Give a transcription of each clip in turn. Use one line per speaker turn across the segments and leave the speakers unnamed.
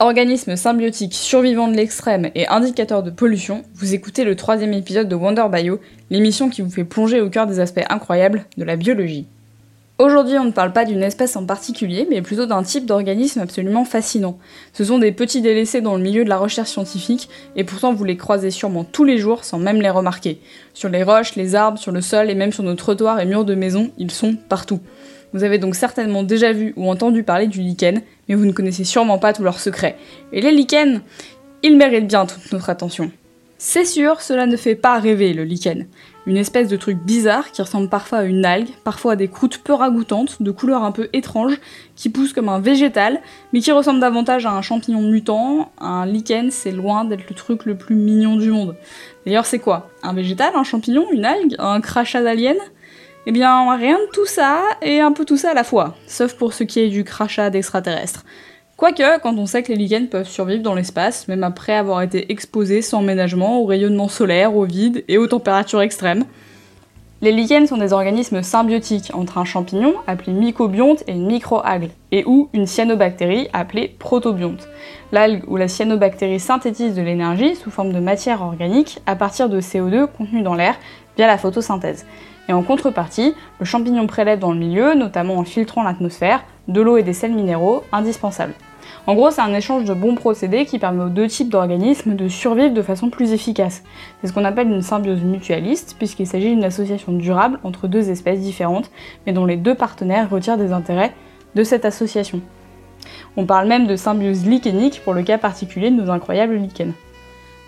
Organisme symbiotique survivant de l'extrême et indicateur de pollution, vous écoutez le troisième épisode de Wonder Bio, l'émission qui vous fait plonger au cœur des aspects incroyables de la biologie. Aujourd'hui, on ne parle pas d'une espèce en particulier, mais plutôt d'un type d'organisme absolument fascinant. Ce sont des petits délaissés dans le milieu de la recherche scientifique, et pourtant vous les croisez sûrement tous les jours sans même les remarquer. Sur les roches, les arbres, sur le sol et même sur nos trottoirs et murs de maison, ils sont partout. Vous avez donc certainement déjà vu ou entendu parler du lichen, mais vous ne connaissez sûrement pas tous leurs secrets. Et les lichens, ils méritent bien toute notre attention. C'est sûr, cela ne fait pas rêver le lichen. Une espèce de truc bizarre qui ressemble parfois à une algue, parfois à des croûtes peu ragoûtantes, de couleur un peu étrange, qui pousse comme un végétal, mais qui ressemble davantage à un champignon mutant. Un lichen, c'est loin d'être le truc le plus mignon du monde. D'ailleurs, c'est quoi? Un végétal, un champignon, une algue, un crachat d'alien? Eh bien, rien de tout ça, et un peu tout ça à la fois, sauf pour ce qui est du crachat d'extraterrestres. Quoique, quand on sait que les lichens peuvent survivre dans l'espace, même après avoir été exposés sans ménagement au rayonnement solaire, au vide et aux températures extrêmes. Les lichens sont des organismes symbiotiques entre un champignon, appelé mycobionte, et une microalgue, et ou une cyanobactérie, appelée protobionte. L'algue ou la cyanobactérie synthétise de l'énergie sous forme de matière organique à partir de CO2 contenu dans l'air via la photosynthèse. Et en contrepartie, le champignon prélève dans le milieu, notamment en filtrant l'atmosphère, de l'eau et des sels minéraux indispensables. En gros, c'est un échange de bons procédés qui permet aux deux types d'organismes de survivre de façon plus efficace. C'est ce qu'on appelle une symbiose mutualiste, puisqu'il s'agit d'une association durable entre deux espèces différentes, mais dont les deux partenaires retirent des intérêts de cette association. On parle même de symbiose lichénique pour le cas particulier de nos incroyables lichens.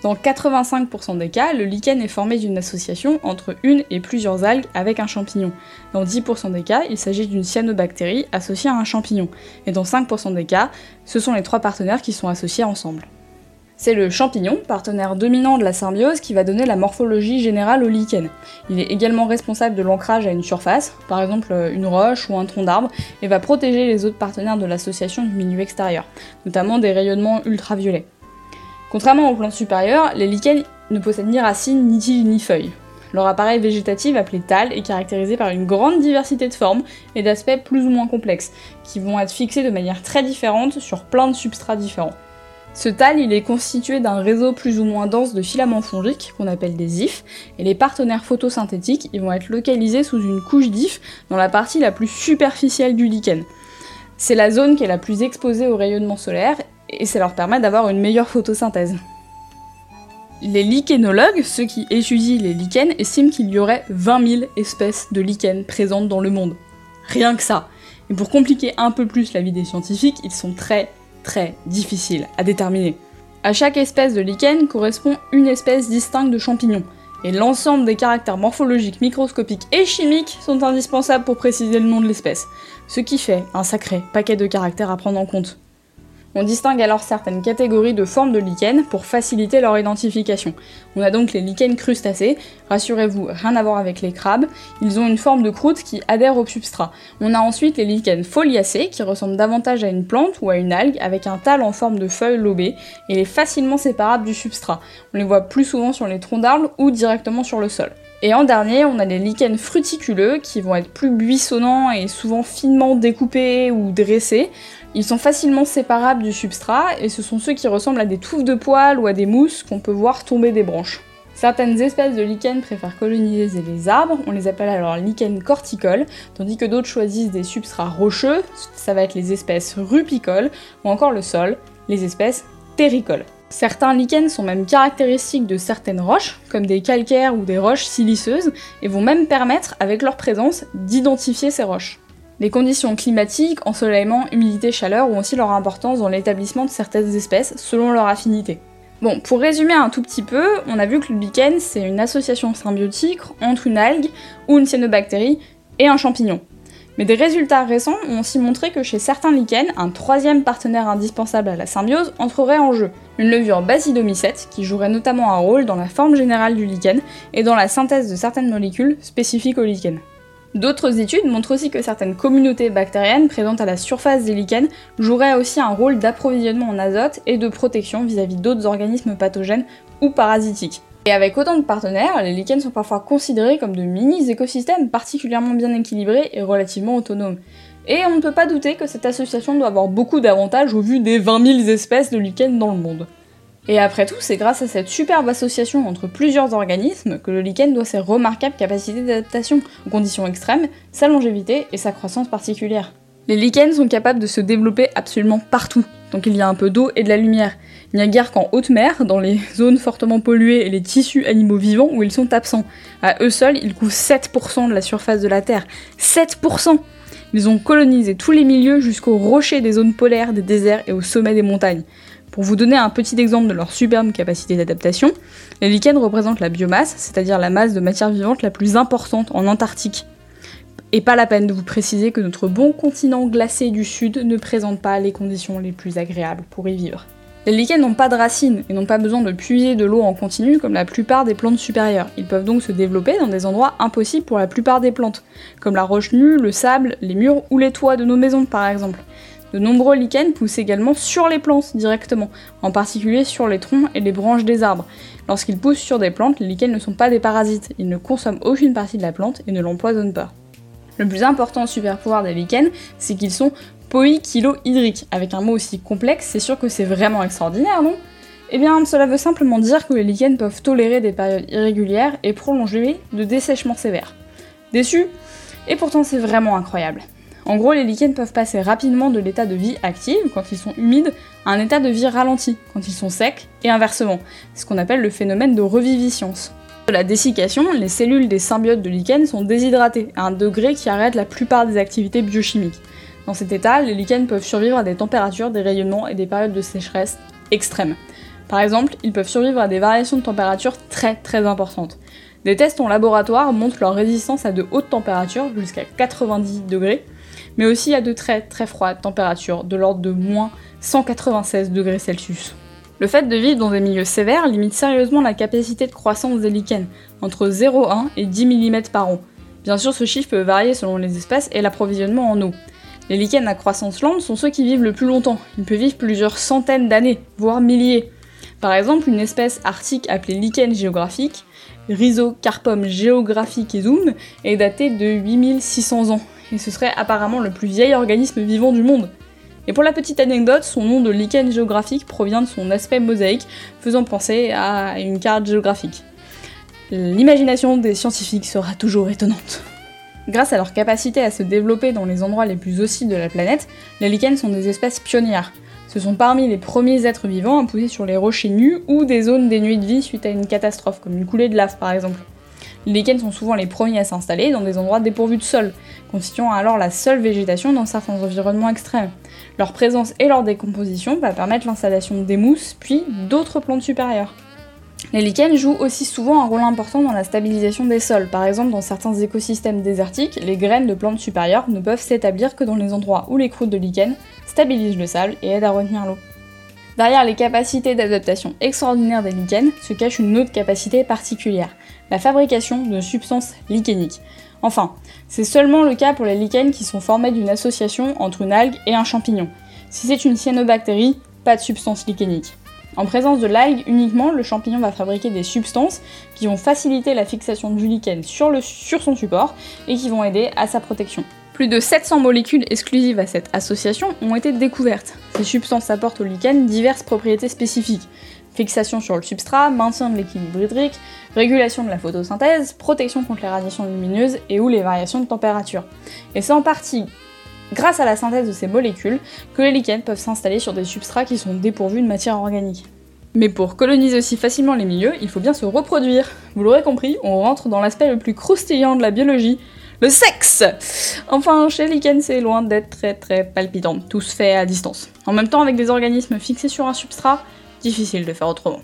Dans 85% des cas, le lichen est formé d'une association entre une et plusieurs algues avec un champignon. Dans 10% des cas, il s'agit d'une cyanobactérie associée à un champignon. Et dans 5% des cas, ce sont les trois partenaires qui sont associés ensemble. C'est le champignon, partenaire dominant de la symbiose, qui va donner la morphologie générale au lichen. Il est également responsable de l'ancrage à une surface, par exemple une roche ou un tronc d'arbre, et va protéger les autres partenaires de l'association du milieu extérieur, notamment des rayonnements ultraviolets. Contrairement aux plantes supérieures, les lichens ne possèdent ni racines, ni tiges, ni feuilles. Leur appareil végétatif, appelé thalles, est caractérisé par une grande diversité de formes et d'aspects plus ou moins complexes, qui vont être fixés de manière très différente sur plein de substrats différents. Ce il est constitué d'un réseau plus ou moins dense de filaments fongiques, qu'on appelle des ifs, et les partenaires photosynthétiques, ils vont être localisés sous une couche d'ifs dans la partie la plus superficielle du lichen. C'est la zone qui est la plus exposée au rayonnement solaire et ça leur permet d'avoir une meilleure photosynthèse. Les lichénologues, ceux qui étudient les lichens, estiment qu'il y aurait 20 000 espèces de lichens présentes dans le monde. Rien que ça. Et pour compliquer un peu plus la vie des scientifiques, ils sont très très difficiles à déterminer. À chaque espèce de lichen correspond une espèce distincte de champignon, et l'ensemble des caractères morphologiques, microscopiques et chimiques sont indispensables pour préciser le nom de l'espèce, ce qui fait un sacré paquet de caractères à prendre en compte. On distingue alors certaines catégories de formes de lichens pour faciliter leur identification. On a donc les lichens crustacés, rassurez-vous, rien à voir avec les crabes, ils ont une forme de croûte qui adhère au substrat. On a ensuite les lichens foliacés, qui ressemblent davantage à une plante ou à une algue, avec un thalle en forme de feuille lobée, et il est facilement séparable du substrat. On les voit plus souvent sur les troncs d'arbres ou directement sur le sol. Et en dernier, on a les lichens fruticuleux qui vont être plus buissonnants et souvent finement découpés ou dressés. Ils sont facilement séparables du substrat et ce sont ceux qui ressemblent à des touffes de poils ou à des mousses qu'on peut voir tomber des branches. Certaines espèces de lichens préfèrent coloniser les arbres, on les appelle alors lichens corticoles, tandis que d'autres choisissent des substrats rocheux, ça va être les espèces rupicoles, ou encore le sol, les espèces terricoles. Certains lichens sont même caractéristiques de certaines roches, comme des calcaires ou des roches siliceuses, et vont même permettre, avec leur présence, d'identifier ces roches. Les conditions climatiques, ensoleillement, humidité, chaleur ont aussi leur importance dans l'établissement de certaines espèces selon leur affinité. Bon, pour résumer un tout petit peu, on a vu que le lichen c'est une association symbiotique entre une algue ou une cyanobactérie et un champignon. Mais des résultats récents ont aussi montré que chez certains lichens, un troisième partenaire indispensable à la symbiose entrerait en jeu, une levure basidomycète qui jouerait notamment un rôle dans la forme générale du lichen et dans la synthèse de certaines molécules spécifiques au lichen. D'autres études montrent aussi que certaines communautés bactériennes présentes à la surface des lichens joueraient aussi un rôle d'approvisionnement en azote et de protection vis-à-vis d'autres organismes pathogènes ou parasitiques. Et avec autant de partenaires, les lichens sont parfois considérés comme de mini-écosystèmes particulièrement bien équilibrés et relativement autonomes. Et on ne peut pas douter que cette association doit avoir beaucoup d'avantages au vu des 20 000 espèces de lichens dans le monde. Et après tout, c'est grâce à cette superbe association entre plusieurs organismes que le lichen doit ses remarquables capacités d'adaptation aux conditions extrêmes, sa longévité et sa croissance particulière. Les lichens sont capables de se développer absolument partout, tant qu'il y a un peu d'eau et de la lumière. Il n'y a guère qu'en haute mer, dans les zones fortement polluées et les tissus animaux vivants où ils sont absents. À eux seuls, ils couvrent 7% de la surface de la Terre. 7% Ils ont colonisé tous les milieux jusqu'aux rochers des zones polaires, des déserts et au sommet des montagnes. Pour vous donner un petit exemple de leur superbe capacité d'adaptation, les lichens représentent la biomasse, c'est-à-dire la masse de matière vivante la plus importante en Antarctique. Et pas la peine de vous préciser que notre bon continent glacé du Sud ne présente pas les conditions les plus agréables pour y vivre. Les lichens n'ont pas de racines et n'ont pas besoin de puiser de l'eau en continu comme la plupart des plantes supérieures. Ils peuvent donc se développer dans des endroits impossibles pour la plupart des plantes, comme la roche nue, le sable, les murs ou les toits de nos maisons par exemple. De nombreux lichens poussent également sur les plantes directement, en particulier sur les troncs et les branches des arbres. Lorsqu'ils poussent sur des plantes, les lichens ne sont pas des parasites, ils ne consomment aucune partie de la plante et ne l'empoisonnent pas. Le plus important super pouvoir des lichens, c'est qu'ils sont poïkilo-hydriques. Avec un mot aussi complexe, c'est sûr que c'est vraiment extraordinaire, non? Eh bien, cela veut simplement dire que les lichens peuvent tolérer des périodes irrégulières et prolongées de dessèchement sévère. Déçu Et pourtant, c'est vraiment incroyable. En gros, les lichens peuvent passer rapidement de l'état de vie active, quand ils sont humides, à un état de vie ralenti, quand ils sont secs, et inversement. C'est ce qu'on appelle le phénomène de reviviscence. De la dessiccation, les cellules des symbiotes de lichens sont déshydratées, à un degré qui arrête la plupart des activités biochimiques. Dans cet état, les lichens peuvent survivre à des températures, des rayonnements et des périodes de sécheresse extrêmes. Par exemple, ils peuvent survivre à des variations de température très très importantes. Des tests en laboratoire montrent leur résistance à de hautes températures, jusqu'à 90 degrés, mais aussi à de très très froides températures, de l'ordre de moins 196 degrés Celsius. Le fait de vivre dans des milieux sévères limite sérieusement la capacité de croissance des lichens, entre 0,1 et 10 mm par an. Bien sûr, ce chiffre peut varier selon les espèces et l'approvisionnement en eau. Les lichens à croissance lente sont ceux qui vivent le plus longtemps. Ils peuvent vivre plusieurs centaines d'années, voire milliers. Par exemple, une espèce arctique appelée lichen géographique, Rhizocarpum zoom, est datée de 8600 ans et ce serait apparemment le plus vieil organisme vivant du monde. Et pour la petite anecdote, son nom de lichen géographique provient de son aspect mosaïque, faisant penser à une carte géographique. L'imagination des scientifiques sera toujours étonnante. Grâce à leur capacité à se développer dans les endroits les plus hostiles de la planète, les lichens sont des espèces pionnières. Ce sont parmi les premiers êtres vivants à pousser sur les rochers nus ou des zones dénuées de vie suite à une catastrophe, comme une coulée de lave par exemple. Les lichens sont souvent les premiers à s'installer dans des endroits dépourvus de sol, constituant alors la seule végétation dans certains environnements extrêmes. Leur présence et leur décomposition va permettre l'installation des mousses, puis d'autres plantes supérieures. Les lichens jouent aussi souvent un rôle important dans la stabilisation des sols. Par exemple, dans certains écosystèmes désertiques, les graines de plantes supérieures ne peuvent s'établir que dans les endroits où les croûtes de lichen stabilisent le sable et aident à retenir l'eau. Derrière les capacités d'adaptation extraordinaires des lichens se cache une autre capacité particulière, la fabrication de substances lichéniques. Enfin, c'est seulement le cas pour les lichens qui sont formés d'une association entre une algue et un champignon. Si c'est une cyanobactérie, pas de substance lichénique. En présence de l'algue uniquement, le champignon va fabriquer des substances qui vont faciliter la fixation du lichen sur, sur son support et qui vont aider à sa protection. Plus de 700 molécules exclusives à cette association ont été découvertes. Ces substances apportent au lichen diverses propriétés spécifiques fixation sur le substrat, maintien de l'équilibre hydrique, régulation de la photosynthèse, protection contre les radiations lumineuses et ou les variations de température. Et c'est en partie grâce à la synthèse de ces molécules que les lichens peuvent s'installer sur des substrats qui sont dépourvus de matière organique. Mais pour coloniser aussi facilement les milieux, il faut bien se reproduire. Vous l'aurez compris, on rentre dans l'aspect le plus croustillant de la biologie, le sexe Enfin, chez Lichen, c'est loin d'être très très palpitant, tout se fait à distance. En même temps, avec des organismes fixés sur un substrat, difficile de faire autrement.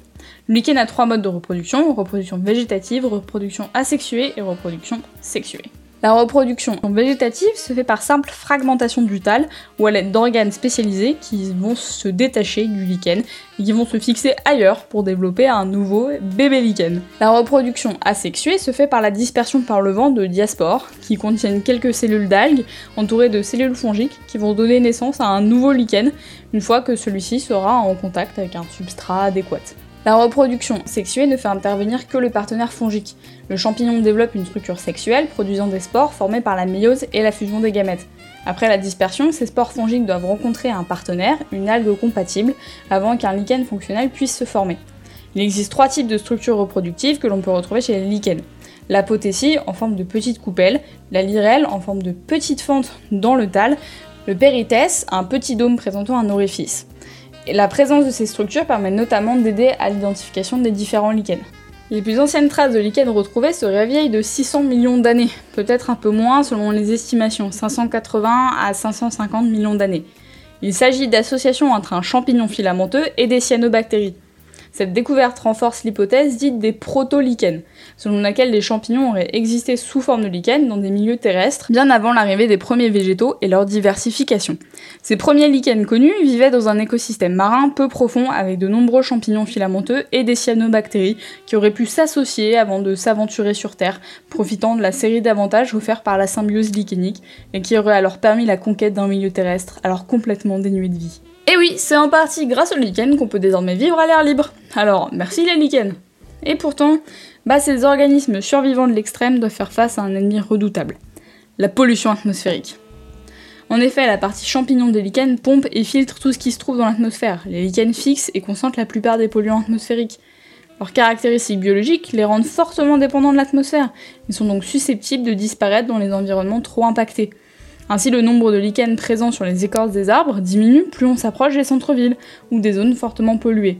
Le a trois modes de reproduction, reproduction végétative, reproduction asexuée et reproduction sexuée. La reproduction végétative se fait par simple fragmentation du tal ou à l'aide d'organes spécialisés qui vont se détacher du lichen et qui vont se fixer ailleurs pour développer un nouveau bébé lichen. La reproduction asexuée se fait par la dispersion par le vent de diaspores qui contiennent quelques cellules d'algues entourées de cellules fongiques qui vont donner naissance à un nouveau lichen une fois que celui-ci sera en contact avec un substrat adéquat. La reproduction sexuée ne fait intervenir que le partenaire fongique. Le champignon développe une structure sexuelle produisant des spores formés par la méiose et la fusion des gamètes. Après la dispersion, ces spores fongiques doivent rencontrer un partenaire, une algue compatible, avant qu'un lichen fonctionnel puisse se former. Il existe trois types de structures reproductives que l'on peut retrouver chez les lichens. L'apothécie en forme de petite coupelle, la lirelle en forme de petite fente dans le tal, le péritès, un petit dôme présentant un orifice. La présence de ces structures permet notamment d'aider à l'identification des différents lichens. Les plus anciennes traces de lichens retrouvées seraient vieilles de 600 millions d'années, peut-être un peu moins selon les estimations, 580 à 550 millions d'années. Il s'agit d'associations entre un champignon filamenteux et des cyanobactéries. Cette découverte renforce l'hypothèse dite des proto-lichens, selon laquelle les champignons auraient existé sous forme de lichens dans des milieux terrestres bien avant l'arrivée des premiers végétaux et leur diversification. Ces premiers lichens connus vivaient dans un écosystème marin peu profond avec de nombreux champignons filamenteux et des cyanobactéries qui auraient pu s'associer avant de s'aventurer sur Terre, profitant de la série d'avantages offerts par la symbiose lichénique et qui auraient alors permis la conquête d'un milieu terrestre alors complètement dénué de vie. Et oui, c'est en partie grâce aux lichens qu'on peut désormais vivre à l'air libre. Alors, merci les lichens. Et pourtant, bah, ces organismes survivants de l'extrême doivent faire face à un ennemi redoutable, la pollution atmosphérique. En effet, la partie champignon des lichens pompe et filtre tout ce qui se trouve dans l'atmosphère. Les lichens fixent et concentrent la plupart des polluants atmosphériques. Leurs caractéristiques biologiques les rendent fortement dépendants de l'atmosphère. Ils sont donc susceptibles de disparaître dans les environnements trop impactés. Ainsi, le nombre de lichens présents sur les écorces des arbres diminue plus on s'approche des centres-villes ou des zones fortement polluées.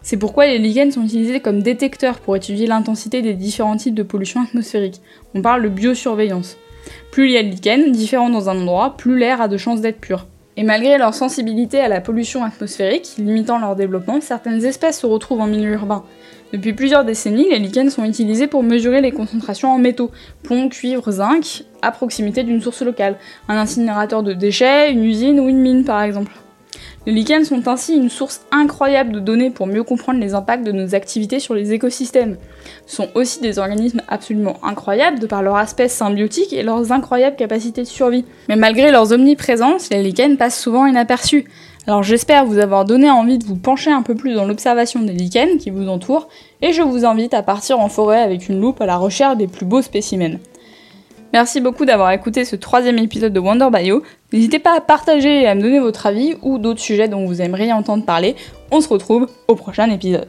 C'est pourquoi les lichens sont utilisés comme détecteurs pour étudier l'intensité des différents types de pollution atmosphérique. On parle de biosurveillance. Plus il y a de lichens différents dans un endroit, plus l'air a de chances d'être pur. Et malgré leur sensibilité à la pollution atmosphérique, limitant leur développement, certaines espèces se retrouvent en milieu urbain. Depuis plusieurs décennies, les lichens sont utilisés pour mesurer les concentrations en métaux, plomb, cuivre, zinc, à proximité d'une source locale, un incinérateur de déchets, une usine ou une mine par exemple. Les lichens sont ainsi une source incroyable de données pour mieux comprendre les impacts de nos activités sur les écosystèmes. Ce sont aussi des organismes absolument incroyables de par leur aspect symbiotique et leurs incroyables capacités de survie. Mais malgré leurs omniprésence, les lichens passent souvent inaperçus. Alors j'espère vous avoir donné envie de vous pencher un peu plus dans l'observation des lichens qui vous entourent, et je vous invite à partir en forêt avec une loupe à la recherche des plus beaux spécimens. Merci beaucoup d'avoir écouté ce troisième épisode de Wonder Bio. N'hésitez pas à partager et à me donner votre avis ou d'autres sujets dont vous aimeriez entendre parler. On se retrouve au prochain épisode.